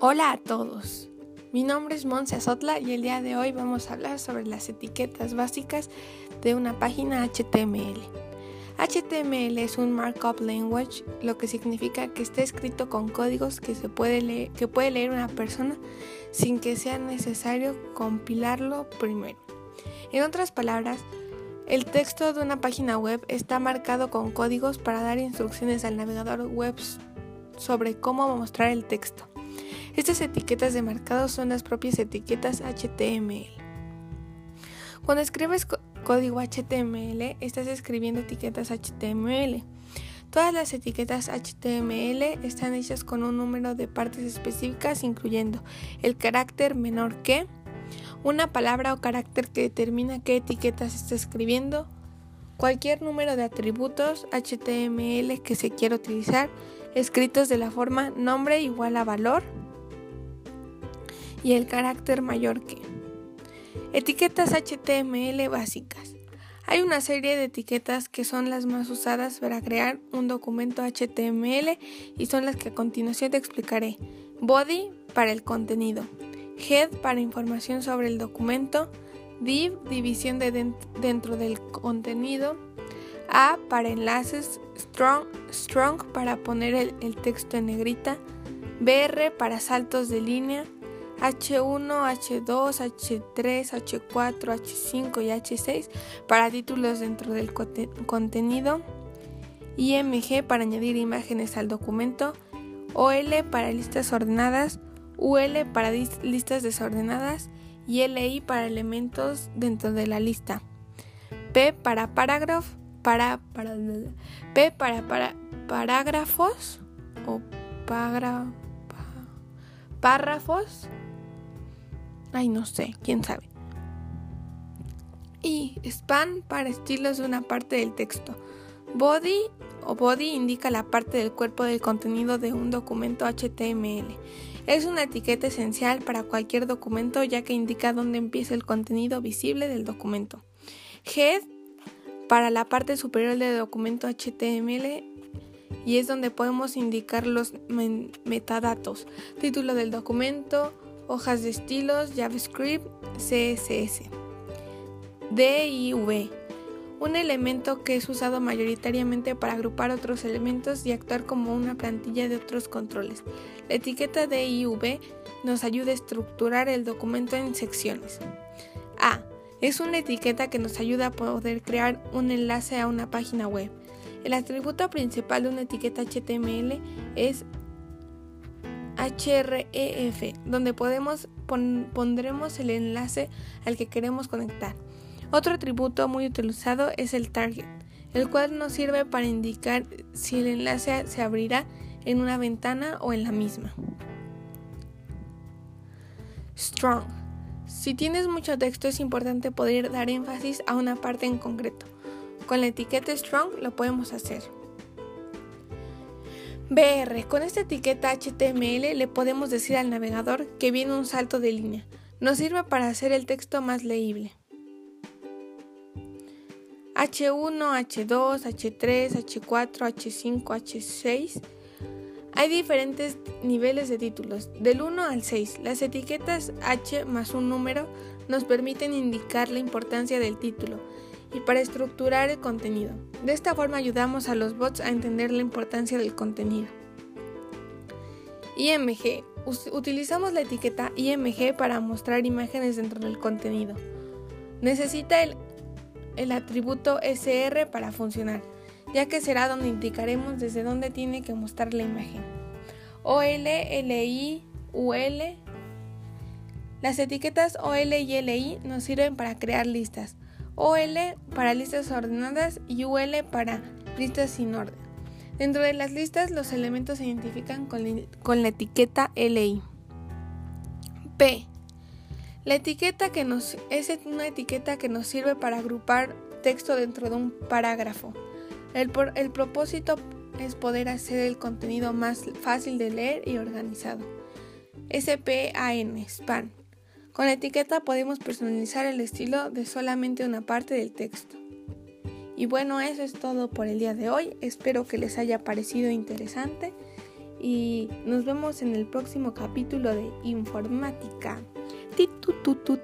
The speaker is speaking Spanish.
Hola a todos. Mi nombre es Monse Azotla y el día de hoy vamos a hablar sobre las etiquetas básicas de una página HTML. HTML es un markup language, lo que significa que está escrito con códigos que se puede que puede leer una persona sin que sea necesario compilarlo primero. En otras palabras, el texto de una página web está marcado con códigos para dar instrucciones al navegador web sobre cómo mostrar el texto. Estas etiquetas de marcado son las propias etiquetas HTML. Cuando escribes código HTML, estás escribiendo etiquetas HTML. Todas las etiquetas HTML están hechas con un número de partes específicas, incluyendo el carácter menor que, una palabra o carácter que determina qué etiqueta se está escribiendo, cualquier número de atributos HTML que se quiera utilizar, escritos de la forma nombre igual a valor, y el carácter mayor que. Etiquetas HTML básicas. Hay una serie de etiquetas que son las más usadas para crear un documento HTML y son las que a continuación te explicaré. Body para el contenido. Head para información sobre el documento. Div, división de dentro del contenido. A para enlaces. Strong, strong para poner el texto en negrita. BR para saltos de línea. H1, H2, H3, H4, H5 y H6 para títulos dentro del contenido, IMG para añadir imágenes al documento, OL para listas ordenadas, UL para listas desordenadas. Y LI para elementos dentro de la lista. P para parágrafo, para, para, P para, para parágrafos o párrafos Ay, no sé, quién sabe. Y span para estilos de una parte del texto. Body o body indica la parte del cuerpo del contenido de un documento HTML. Es una etiqueta esencial para cualquier documento ya que indica dónde empieza el contenido visible del documento. Head para la parte superior del documento HTML y es donde podemos indicar los metadatos, título del documento, hojas de estilos, JavaScript, CSS. DIV. Un elemento que es usado mayoritariamente para agrupar otros elementos y actuar como una plantilla de otros controles. La etiqueta DIV nos ayuda a estructurar el documento en secciones. A. Es una etiqueta que nos ayuda a poder crear un enlace a una página web. El atributo principal de una etiqueta HTML es href, donde podemos pondremos el enlace al que queremos conectar. Otro atributo muy utilizado es el target, el cual nos sirve para indicar si el enlace se abrirá en una ventana o en la misma. Strong. Si tienes mucho texto es importante poder dar énfasis a una parte en concreto. Con la etiqueta Strong lo podemos hacer. BR. Con esta etiqueta HTML le podemos decir al navegador que viene un salto de línea. Nos sirve para hacer el texto más leíble. H1, H2, H3, H4, H5, H6. Hay diferentes niveles de títulos, del 1 al 6. Las etiquetas H más un número nos permiten indicar la importancia del título y para estructurar el contenido. De esta forma ayudamos a los bots a entender la importancia del contenido. IMG. Utilizamos la etiqueta IMG para mostrar imágenes dentro del contenido. Necesita el, el atributo SR para funcionar, ya que será donde indicaremos desde dónde tiene que mostrar la imagen. OL, LI, UL. Las etiquetas OL y LI nos sirven para crear listas. OL para listas ordenadas y UL para listas sin orden. Dentro de las listas los elementos se identifican con, la etiqueta LI. P. La etiqueta que nos es una etiqueta que nos sirve para agrupar texto dentro de un parágrafo. El, el propósito es poder hacer el contenido más fácil de leer y organizado. SPAN, SPAN. Con la etiqueta podemos personalizar el estilo de solamente una parte del texto. Y bueno, eso es todo por el día de hoy. Espero que les haya parecido interesante y nos vemos en el próximo capítulo de informática. Titu, tu, tu.